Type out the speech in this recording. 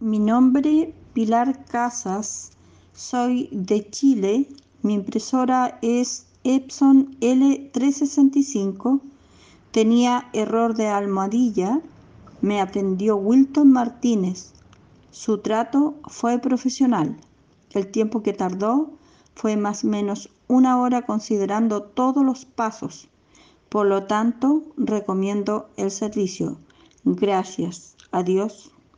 Mi nombre Pilar Casas, soy de Chile. Mi impresora es Epson L365. Tenía error de almohadilla. Me atendió Wilton Martínez. Su trato fue profesional. El tiempo que tardó fue más o menos una hora considerando todos los pasos. Por lo tanto, recomiendo el servicio. Gracias. Adiós.